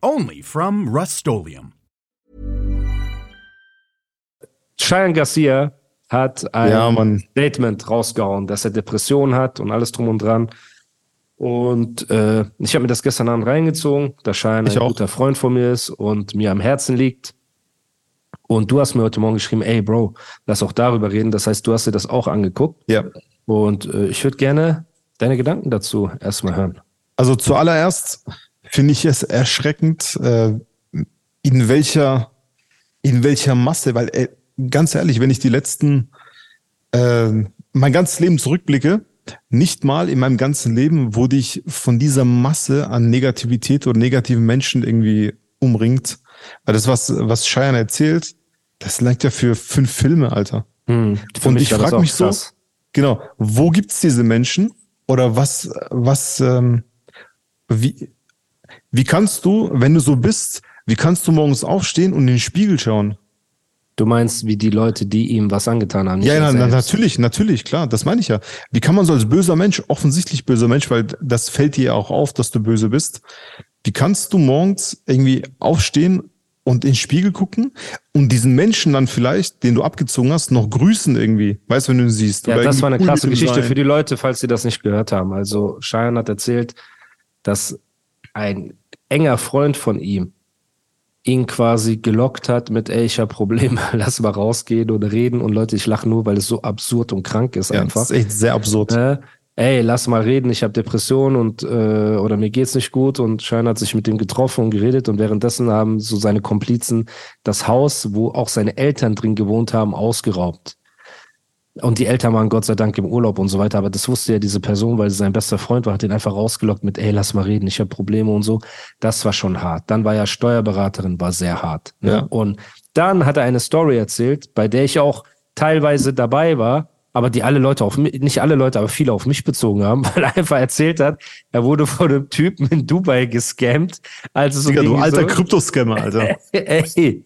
Only from Rust Cheyenne Garcia hat ein Ja, Statement rausgehauen, dass er Depressionen hat und alles drum und dran. Und äh, ich habe mir das gestern Abend reingezogen, da Cheyenne ein auch. guter Freund von mir ist und mir am Herzen liegt. Und du hast mir heute Morgen geschrieben, ey Bro, lass auch darüber reden. Das heißt, du hast dir das auch angeguckt. Ja. Und äh, ich würde gerne deine Gedanken dazu erstmal hören. Also zuallererst finde ich es erschreckend, äh, in welcher, in welcher Masse, weil äh, ganz ehrlich, wenn ich die letzten, äh, mein ganzes Leben zurückblicke, nicht mal in meinem ganzen Leben wurde ich von dieser Masse an Negativität oder negativen Menschen irgendwie umringt. Weil das, was, was Cheyenne erzählt, das langt ja für fünf Filme, Alter. Hm, Und ich frage mich so, krass. genau, wo gibt's diese Menschen oder was, was, ähm, wie, wie kannst du, wenn du so bist, wie kannst du morgens aufstehen und in den Spiegel schauen? Du meinst, wie die Leute, die ihm was angetan haben. nicht ja, na, natürlich, natürlich, klar, das meine ich ja. Wie kann man so als böser Mensch, offensichtlich böser Mensch, weil das fällt dir ja auch auf, dass du böse bist, wie kannst du morgens irgendwie aufstehen und in den Spiegel gucken und diesen Menschen dann vielleicht, den du abgezogen hast, noch grüßen irgendwie? Weißt du, wenn du ihn siehst? Ja, das war eine krasse Geschichte sein. für die Leute, falls sie das nicht gehört haben. Also Cheyenne hat erzählt, dass ein enger Freund von ihm ihn quasi gelockt hat mit, ey, ich habe Probleme, lass mal rausgehen und reden. Und Leute, ich lache nur, weil es so absurd und krank ist Ja, einfach. das ist echt sehr absurd. Ne? Ey, lass mal reden, ich habe Depressionen und äh, oder mir geht's nicht gut und Schein hat sich mit dem getroffen und geredet und währenddessen haben so seine Komplizen das Haus, wo auch seine Eltern drin gewohnt haben, ausgeraubt. Und die Eltern waren Gott sei Dank im Urlaub und so weiter, aber das wusste ja diese Person, weil sie sein bester Freund war, hat ihn einfach rausgelockt mit, ey, lass mal reden, ich habe Probleme und so. Das war schon hart. Dann war ja Steuerberaterin, war sehr hart. Ne? Ja. Und dann hat er eine Story erzählt, bei der ich auch teilweise dabei war, aber die alle Leute auf mich, nicht alle Leute, aber viele auf mich bezogen haben, weil er einfach erzählt hat, er wurde von einem Typen in Dubai gescammt. Also so Digga, du ging alter so, Kryptoscammer, Alter. Ey,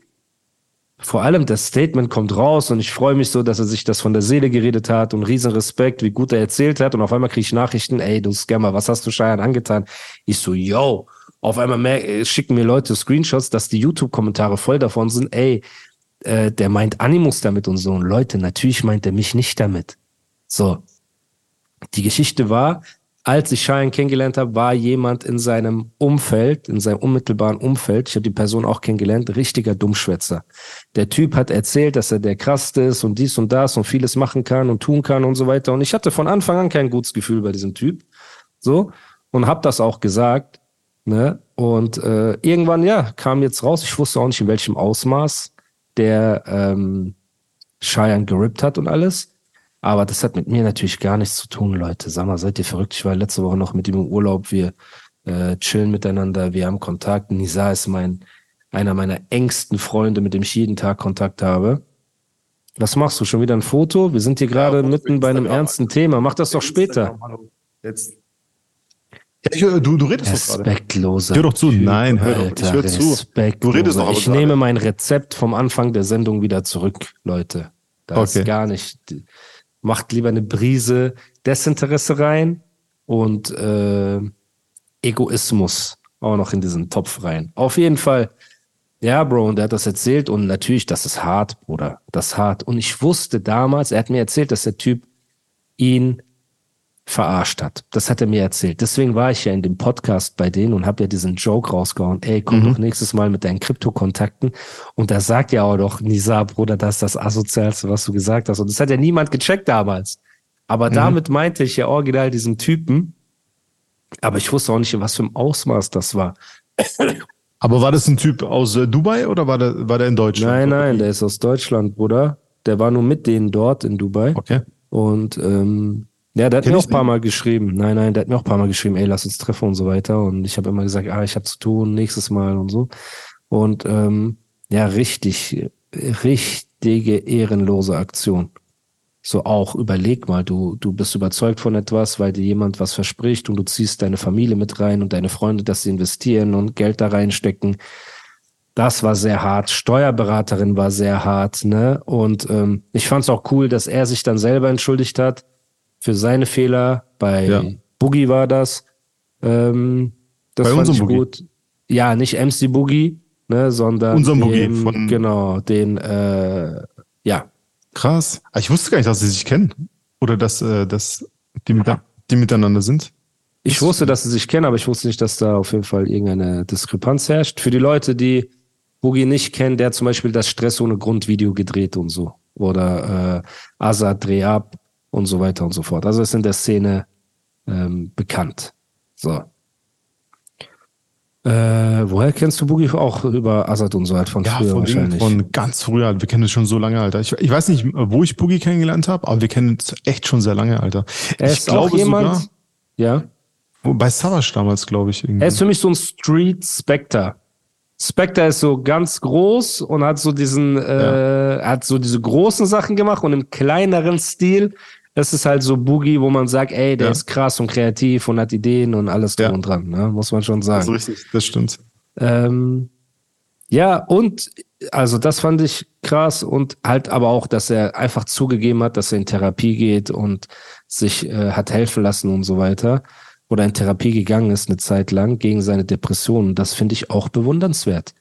vor allem das Statement kommt raus und ich freue mich so, dass er sich das von der Seele geredet hat und riesen Respekt, wie gut er erzählt hat. Und auf einmal kriege ich Nachrichten, ey, du Scammer, was hast du Scheiern angetan? Ich so, yo. Auf einmal mer- äh, schicken mir Leute Screenshots, dass die YouTube-Kommentare voll davon sind, ey, äh, der meint Animus damit und so. Und Leute, natürlich meint er mich nicht damit. So. Die Geschichte war, als ich Cheyenne kennengelernt habe, war jemand in seinem Umfeld, in seinem unmittelbaren Umfeld, ich habe die Person auch kennengelernt, richtiger Dummschwätzer. Der Typ hat erzählt, dass er der krasseste ist und dies und das und vieles machen kann und tun kann und so weiter. Und ich hatte von Anfang an kein gutes Gefühl bei diesem Typ. So. Und habe das auch gesagt. Ne? Und äh, irgendwann, ja, kam jetzt raus, ich wusste auch nicht, in welchem Ausmaß der ähm, Cheyenne gerippt hat und alles. Aber das hat mit mir natürlich gar nichts zu tun, Leute. Sag mal, seid ihr verrückt? Ich war letzte Woche noch mit ihm im Urlaub. Wir äh, chillen miteinander, wir haben Kontakt. Nisa ist mein einer meiner engsten Freunde, mit dem ich jeden Tag Kontakt habe. Was machst du? Schon wieder ein Foto? Wir sind hier gerade mitten bei einem ernsten Thema. Mach das doch später. Jetzt. Ja, ich, höre- du, du redest doch gerade. Respektloser. Hör doch zu. Typ, Nein, hör doch. Ich höre zu. respektloser. Du redest doch Ich nehme mein Rezept vom Anfang der Sendung wieder zurück, Leute. Das Okay. ist gar nicht. Macht lieber eine Brise Desinteresse rein und äh, Egoismus auch noch in diesen Topf rein. Auf jeden Fall. Ja, Bro, und er hat das erzählt und natürlich, das ist hart, Bruder. Das ist hart. Und ich wusste damals, er hat mir erzählt, dass der Typ ihn verarscht hat. Das hat er mir erzählt. Deswegen war ich ja in dem Podcast bei denen und habe ja diesen Joke rausgehauen. Ey, komm doch nächstes Mal mit deinen Krypto-Kontakten. Und da sagt ja auch doch Nisa, Bruder, das ist das Asozialste, was du gesagt hast. Und das hat ja niemand gecheckt damals. Aber damit meinte ich ja original diesen Typen. Aber ich wusste auch nicht, in was für ein Ausmaß das war. Aber war das ein Typ aus äh, Dubai oder war der, war der in Deutschland? Nein, nein, der ist aus Deutschland, Bruder. Der war nur mit denen dort in Dubai. Okay. Und ähm, ja, der hat Kenn mir auch ein paar Mal geschrieben. Nein, nein, der hat mir auch ein paar Mal geschrieben, ey, lass uns treffen und so weiter. Und ich habe immer gesagt, ah, ich habe zu tun, nächstes Mal und so. Und ähm, ja, richtig, richtige ehrenlose Aktion. So auch, überleg mal, du, du bist überzeugt von etwas, weil dir jemand was verspricht und du ziehst deine Familie mit rein und deine Freunde, dass sie investieren und Geld da reinstecken. Das war sehr hart. Steuerberaterin war sehr hart, ne? Und ähm, ich fand es auch cool, dass er sich dann selber entschuldigt hat für seine Fehler. Bei ja. Boogie war das. Ähm, das Bei fand ich Boogie. gut. Ja, nicht MC Boogie, ne, sondern unserem Boogie von genau den äh, ja Krass. Ah, ich wusste gar nicht, dass sie sich kennen. Oder dass, äh, dass die, mit, die miteinander sind. Ich wusste, dass sie sich kennen, aber ich wusste nicht, dass da auf jeden Fall irgendeine Diskrepanz herrscht. Für die Leute, die Boogie nicht kennen, der zum Beispiel das Stress ohne Grundvideo gedreht und so. Oder äh, Azad Dreh ab und so weiter und so fort. Also ist in der Szene ähm, bekannt. So. Äh, woher kennst du Boogie auch über Assad und so halt von ja, früher von wahrscheinlich? Von ganz früher. Wir kennen es schon so lange, Alter. Ich, ich weiß nicht, wo ich Boogie kennengelernt habe, aber wir kennen es echt schon sehr lange, Alter. Er ich ist glaube auch jemand, sogar, ja. Bei Savage damals, glaube ich. Irgendwie. Er ist für mich so ein Street Spectre. Spectre ist so ganz groß und hat so diesen, ja. äh, hat so diese großen Sachen gemacht und im kleineren Stil das ist halt so Boogie, wo man sagt, ey, der ja. ist krass und kreativ und hat Ideen und alles drum ja. und dran, ne? muss man schon sagen. Das ist richtig, das stimmt. Ähm, ja, und also das fand ich krass und halt aber auch, dass er einfach zugegeben hat, dass er in Therapie geht und sich äh, hat helfen lassen und so weiter. Oder in Therapie gegangen ist eine Zeit lang gegen seine Depressionen. Das finde ich auch bewundernswert.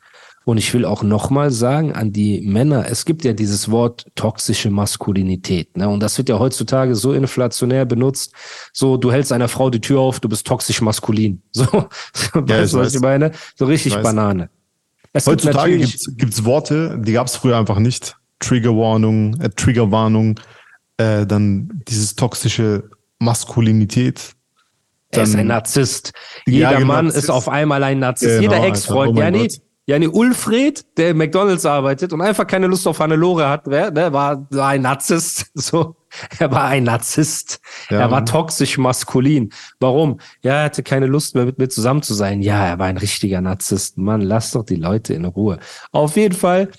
Und ich will auch nochmal sagen an die Männer, es gibt ja dieses Wort toxische Maskulinität, ne? Und das wird ja heutzutage so inflationär benutzt. So, du hältst einer Frau die Tür auf, du bist toxisch maskulin. So, ja, weißt du, was ich meine? So richtig Banane. Es heutzutage gibt gibt's Worte, die gab's früher einfach nicht. Triggerwarnung, äh, Triggerwarnung, äh, dann dieses toxische Maskulinität. Dann, er ist ein Narzisst. Jeder genau, Mann Narzisst. ist auf einmal ein Narzisst. Genau, Jeder Ex-Freund, oh ja, nee, Jani Ulfred, der in McDonalds arbeitet und einfach keine Lust auf Hannelore hat, wer, ne, war, war ein Narzisst. So, er war ein Narzisst. Ja. Er war toxisch maskulin. Warum? Ja, er hatte keine Lust mehr mit mir zusammen zu sein. Ja, er war ein richtiger Narzisst. Mann, lass doch die Leute in Ruhe. Auf jeden Fall.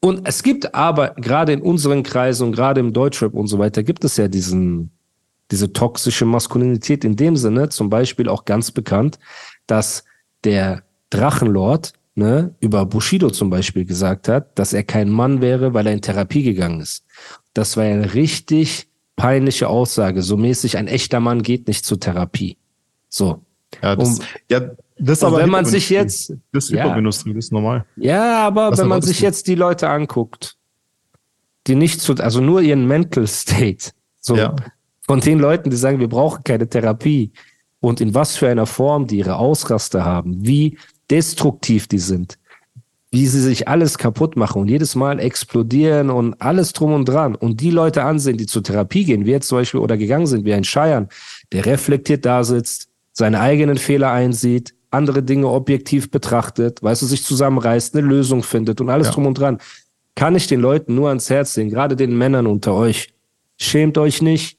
Und es gibt aber gerade in unseren Kreisen und gerade im Deutschrap und so weiter gibt es ja diesen, diese toxische Maskulinität in dem Sinne, zum Beispiel auch ganz bekannt, dass der Drachenlord ne, über Bushido zum Beispiel gesagt hat, dass er kein Mann wäre, weil er in Therapie gegangen ist. Das war eine richtig peinliche Aussage. So mäßig, ein echter Mann geht nicht zur Therapie. So. Ja, das, und, ja, das aber wenn man sich jetzt. Das ist ja, das ist normal. Ja, aber das wenn man sich jetzt die Leute anguckt, die nicht zu, also nur ihren Mental State, so, ja. von den Leuten, die sagen, wir brauchen keine Therapie und in was für einer Form die ihre Ausraste haben, wie destruktiv die sind, wie sie sich alles kaputt machen und jedes Mal explodieren und alles drum und dran und die Leute ansehen, die zur Therapie gehen, wie jetzt zum Beispiel oder gegangen sind, wie ein Scheiern, der reflektiert da sitzt, seine eigenen Fehler einsieht, andere Dinge objektiv betrachtet, weißt du, sich zusammenreißt, eine Lösung findet und alles ja. drum und dran, kann ich den Leuten nur ans Herz legen, gerade den Männern unter euch. Schämt euch nicht,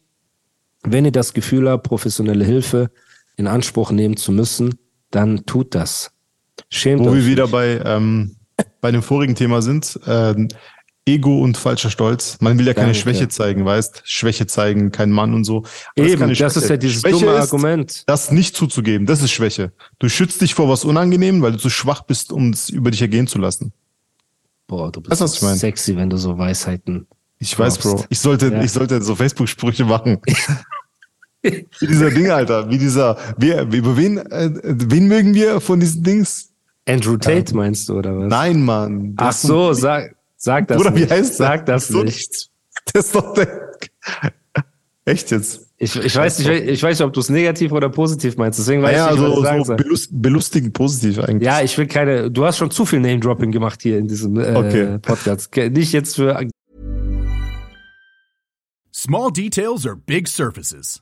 wenn ihr das Gefühl habt, professionelle Hilfe in Anspruch nehmen zu müssen, dann tut das. Schämt Wo wir wieder nicht. bei, ähm, bei dem vorigen Thema sind. Ähm, Ego und falscher Stolz. Man will ja keine Danke. Schwäche zeigen, weißt? Schwäche zeigen, kein Mann und so. Aber Eben, das, das ist ja dieses Schwäche dumme Argument. das nicht zuzugeben, das ist Schwäche. Du schützt dich vor was Unangenehm, weil du zu schwach bist, um es über dich ergehen zu lassen. Boah, du bist weißt, so sexy, wenn du so Weisheiten. Ich brauchst. weiß, Bro. Ich sollte, ja. ich sollte so Facebook-Sprüche machen. wie dieser Ding, Alter. Wie dieser, wer, über wen, äh, wen mögen wir von diesen Dings? Andrew Tate meinst du, oder was? Nein, Mann. Ach so, sag, sag das Bruder, nicht. wie heißt das? Sag das, das nicht. Das ist doch der, Echt jetzt? Ich, ich weiß nicht, ich weiß nicht, ob du es negativ oder positiv meinst. Deswegen weiß ja, ich nicht, was so, ich sagen so belust, belustigend positiv eigentlich. Ja, ich will keine. Du hast schon zu viel Name Dropping gemacht hier in diesem äh, okay. Podcast. Nicht jetzt für. Small details are big surfaces.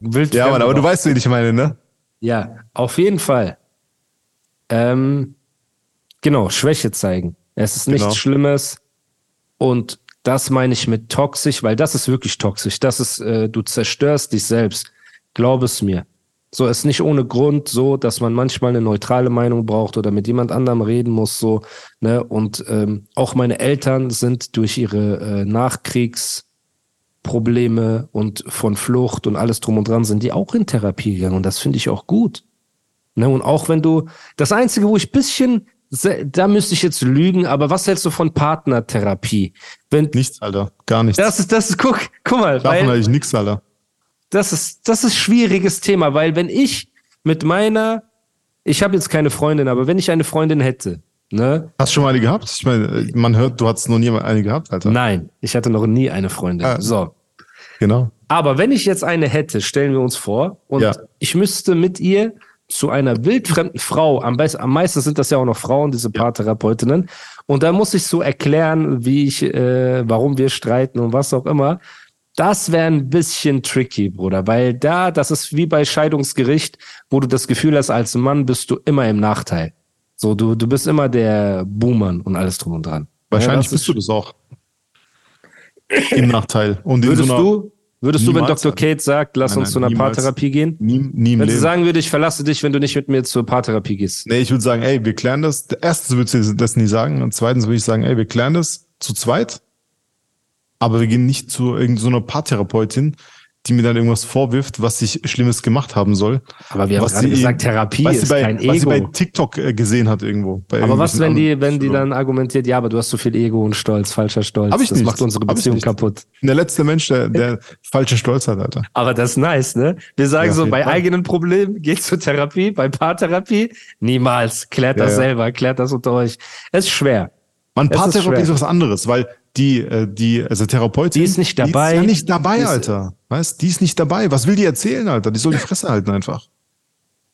Wild ja, Mann, aber du weißt, wen ich meine, ne? Ja, auf jeden Fall. Ähm, genau, Schwäche zeigen. Es ist nichts genau. Schlimmes. Und das meine ich mit toxisch, weil das ist wirklich toxisch. Das ist, äh, du zerstörst dich selbst. Glaub es mir. So ist nicht ohne Grund so, dass man manchmal eine neutrale Meinung braucht oder mit jemand anderem reden muss. So, ne? Und ähm, auch meine Eltern sind durch ihre äh, Nachkriegsprobleme und von Flucht und alles drum und dran sind die auch in Therapie gegangen. Und das finde ich auch gut. Ne? Und auch wenn du, das Einzige, wo ich bisschen, da müsste ich jetzt lügen, aber was hältst du von Partnertherapie? Wenn, nichts, Alter. Gar nichts. Das ist, das ist, guck, guck mal. Davon weil, ich nichts, Alter das ist, das ist schwieriges Thema, weil wenn ich mit meiner, ich habe jetzt keine Freundin, aber wenn ich eine Freundin hätte, ne? Hast du schon mal eine gehabt? Ich meine, man hört, du hattest noch nie eine gehabt, Alter. Nein, ich hatte noch nie eine Freundin. Ah, so. Genau. Aber wenn ich jetzt eine hätte, stellen wir uns vor, und ja. ich müsste mit ihr zu einer wildfremden Frau, am, besten, am meisten sind das ja auch noch Frauen, diese Paartherapeutinnen, und da muss ich so erklären, wie ich, äh, warum wir streiten und was auch immer. Das wäre ein bisschen tricky, Bruder, weil da, das ist wie bei Scheidungsgericht, wo du das Gefühl hast, als Mann bist du immer im Nachteil. So, du, du bist immer der Boomer und alles drum und dran. Wahrscheinlich ja, bist du das auch. Im Nachteil. Und würdest so du, würdest du, wenn Dr. Kate sagt, lass nein, uns nein, zu einer niemals, Paartherapie gehen? Nie, nie im wenn Leben. sie sagen würde, ich verlasse dich, wenn du nicht mit mir zur Paartherapie gehst. Nee, ich würde sagen, ey, wir klären das. Erstens würde sie das nie sagen. Und zweitens würde ich sagen, ey, wir klären das zu zweit aber wir gehen nicht zu irgendeiner so Paartherapeutin, die mir dann irgendwas vorwirft, was ich Schlimmes gemacht haben soll. Aber wir haben gerade gesagt, Therapie ist bei, kein Ego. Was sie bei TikTok äh, gesehen hat irgendwo. aber was, wenn die, wenn die dann argumentiert, ja, aber du hast so viel Ego und Stolz, falscher Stolz. Hab ich das nicht. macht unsere Beziehung kaputt. Der letzte Mensch, der, der falsche Stolz hat, Alter. Aber das ist nice, ne? Wir sagen ja, so, bei Fall. eigenen Problemen geht zur Therapie, bei Paartherapie niemals. Klärt das ja, selber, klärt das unter euch. Es ist schwer. Man, Paartherapie ist, ist was anderes, weil die, äh, die, also Therapeutin. Die ist nicht dabei. Die ist ja nicht dabei, Alter. Weißt, die ist nicht dabei. Was will die erzählen, Alter? Die soll die Fresse halten einfach.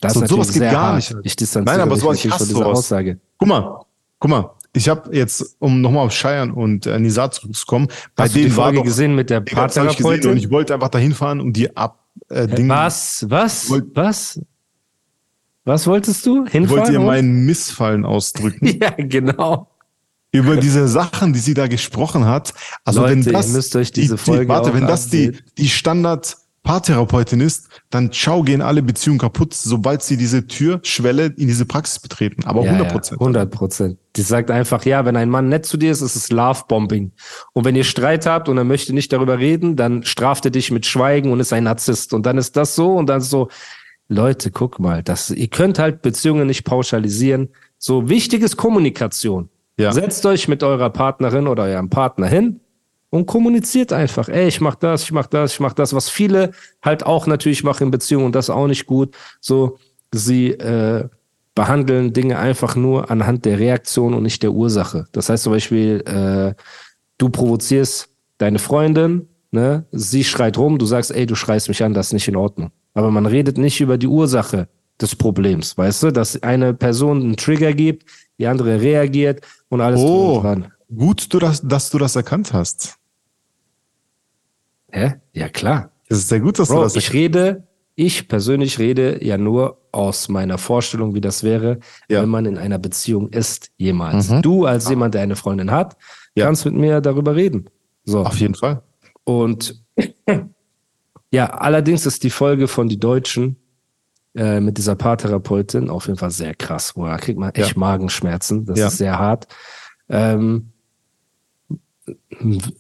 Das so, ist sowas geht gar hart. nicht. Ich distanziere Nein, aber sowas ich hasse diese sowas. Aussage. Guck mal, guck mal. Ich habe jetzt, um nochmal auf Scheiern und äh, Nisa zurückzukommen, bei Hast denen du die Folge war doch, gesehen mit der Paartherapeutin und ich wollte einfach dahin fahren und die ab äh, Dinge. Was? Was? Was? Was wolltest du? Hinfahren? Ich wollte ihr meinen Missfallen ausdrücken. ja, genau über diese Sachen, die sie da gesprochen hat. Also Leute, wenn das, müsst euch diese die, Folge die, warte, wenn das die, die Standard Paartherapeutin ist, dann ciao gehen alle Beziehungen kaputt, sobald sie diese Türschwelle in diese Praxis betreten. Aber ja, 100 Prozent. Ja, 100 Prozent. Die sagt einfach, ja, wenn ein Mann nett zu dir ist, ist es Love-Bombing. Und wenn ihr Streit habt und er möchte nicht darüber reden, dann straft er dich mit Schweigen und ist ein Narzisst. Und dann ist das so und dann ist so, Leute, guck mal, das, ihr könnt halt Beziehungen nicht pauschalisieren. So wichtig ist Kommunikation. Ja. Setzt euch mit eurer Partnerin oder eurem Partner hin und kommuniziert einfach. Ey, ich mach das, ich mach das, ich mach das, was viele halt auch natürlich machen in Beziehungen und das auch nicht gut. So, sie äh, behandeln Dinge einfach nur anhand der Reaktion und nicht der Ursache. Das heißt zum Beispiel, äh, du provozierst deine Freundin, ne? sie schreit rum, du sagst, ey, du schreist mich an, das ist nicht in Ordnung. Aber man redet nicht über die Ursache des Problems, weißt du, dass eine Person einen Trigger gibt, die andere reagiert und alles oh, dran. Gut, du das, dass du das erkannt hast. Hä? Ja, klar. Es ist sehr gut, dass Bro, du das Ich rede, ich persönlich rede ja nur aus meiner Vorstellung, wie das wäre, ja. wenn man in einer Beziehung ist, jemals. Mhm. Du als jemand, der eine Freundin hat, ja. kannst mit mir darüber reden. So. Auf jeden Fall. Und ja, allerdings ist die Folge von die Deutschen äh, mit dieser Paartherapeutin auf jeden Fall sehr krass. Wo da kriegt man echt ja. Magenschmerzen. Das ja. ist sehr hart. Ähm,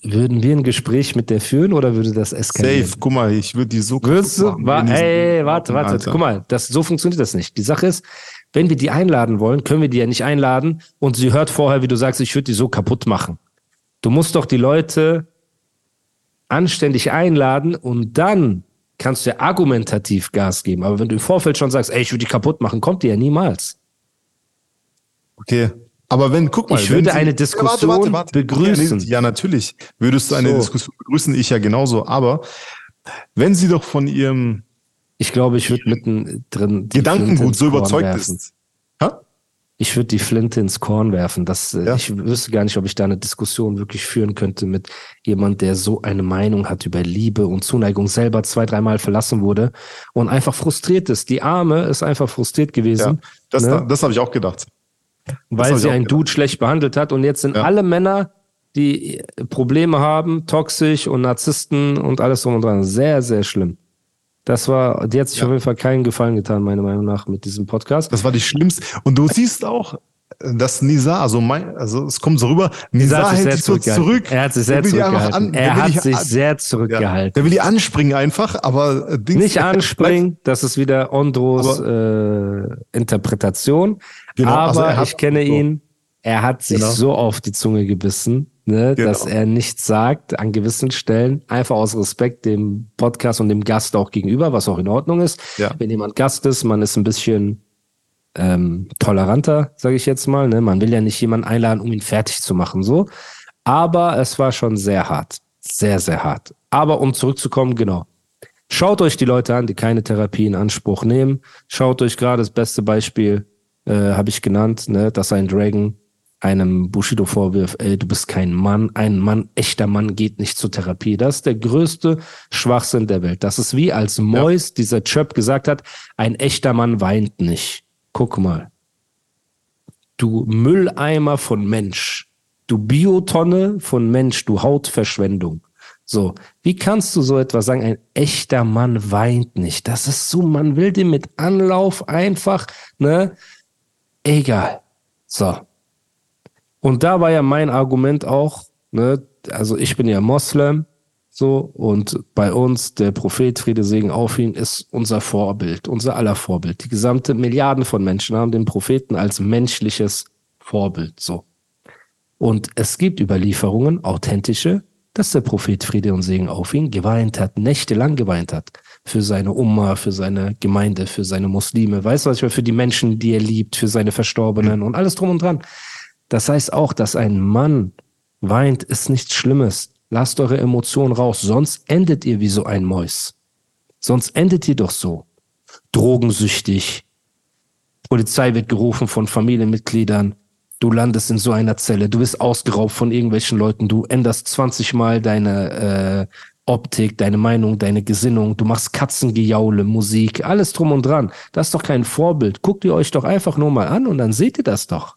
Würden wir ein Gespräch mit der führen oder würde das eskalieren? Safe, guck mal, ich würde die so Würdest du? machen, Wa ey, warte, warte. Alter. Guck mal, das, so funktioniert das nicht. Die Sache ist, wenn wir die einladen wollen, können wir die ja nicht einladen und sie hört vorher, wie du sagst, ich würde die so kaputt machen. Du musst doch die Leute anständig einladen und dann kannst du ja argumentativ Gas geben. Aber wenn du im Vorfeld schon sagst, ey, ich würde die kaputt machen, kommt die ja niemals. Okay. Aber wenn, guck mal. Ich würde sie- eine Diskussion begrüßen. Ja, natürlich würdest du eine So. Diskussion begrüßen, ich ja genauso. Aber wenn sie doch von ihrem Ich glaube, ich würde mitten drin die Flinte Gedankengut so überzeugt werfen. ist. Ha? Ich würde die Flinte ins Korn werfen. Das, äh, Ja. Ich wüsste gar nicht, ob ich da eine Diskussion wirklich führen könnte mit jemand, der so eine Meinung hat über Liebe und Zuneigung, selber zwei, dreimal verlassen wurde und einfach frustriert ist. Die Arme ist einfach frustriert Ja, gewesen, das, Ne? das habe ich auch gedacht. weil sie einen gedacht. Dude schlecht behandelt hat. Und jetzt sind Ja. alle Männer, die Probleme haben, toxisch und Narzissten und alles drum und dran. Sehr, sehr schlimm. Das war, die hat sich Ja. auf jeden Fall keinen Gefallen getan, meiner Meinung nach, mit diesem Podcast. Das war die schlimmste. Und du siehst auch, dass Nisa, also mein, also es kommt so rüber, Nisa Nisa hat sich hält sehr sich so zurückgehalten. zurück. Er hat sich sehr zurückgehalten. an- er will hat sich an- sehr Ja, zurückgehalten. der will die anspringen einfach, aber äh, Dings, Nicht anspringen, das ist wieder Ondros äh, Interpretation. Genau, aber also hat- ich kenne so. ihn, er hat sich Genau. so auf die Zunge gebissen, ne, Genau. dass er nichts sagt an gewissen Stellen, einfach aus Respekt dem Podcast und dem Gast auch gegenüber, was auch in Ordnung ist. Ja. Wenn jemand Gast ist, man ist ein bisschen ähm, toleranter, sage ich jetzt mal. Ne? Man will ja nicht jemanden einladen, um ihn fertig zu machen, so. Aber es war schon sehr hart, sehr, sehr hart. Aber um zurückzukommen, genau. Schaut euch die Leute an, die keine Therapie in Anspruch nehmen. Schaut euch gerade das beste Beispiel, äh, habe ich genannt, ne, dass ein Dragon einem Bushido vorwirft, ey, du bist kein Mann, ein Mann, echter Mann geht nicht zur Therapie. Das ist der größte Schwachsinn der Welt. Das ist wie als Mois, dieser Chöp gesagt hat, ein echter Mann weint nicht. Guck mal. Du Mülleimer von Mensch. Du Biotonne von Mensch, du Hautverschwendung. So, wie kannst du so etwas sagen? Ein echter Mann weint nicht. Das ist so, man will den mit Anlauf einfach, ne? Egal. So. Und da war ja mein Argument auch, ne? Also ich bin ja Moslem, so, und bei uns, der Prophet, Friede, Segen auf ihn, ist unser Vorbild, unser aller Vorbild. Die gesamte Milliarden von Menschen haben den Propheten als menschliches Vorbild, so. Und es gibt Überlieferungen, authentische, dass der Prophet Friede und Segen auf ihn geweint hat, nächtelang geweint hat. Für seine Umma, für seine Gemeinde, für seine Muslime. Weißt du, was ich meine? Für die Menschen, die er liebt, für seine Verstorbenen und alles drum und dran. Das heißt auch, dass ein Mann weint, ist nichts Schlimmes. Lasst eure Emotionen raus, sonst endet ihr wie so ein Mäus. Sonst endet ihr doch so. Drogensüchtig. Polizei wird gerufen von Familienmitgliedern. Du landest in so einer Zelle. Du wirst ausgeraubt von irgendwelchen Leuten. Du änderst 20 Mal deine äh, Optik, deine Meinung, deine Gesinnung. Du machst Katzengejaule, Musik, alles drum und dran. Das ist doch kein Vorbild. Guckt ihr euch doch einfach nur mal an und dann seht ihr das doch.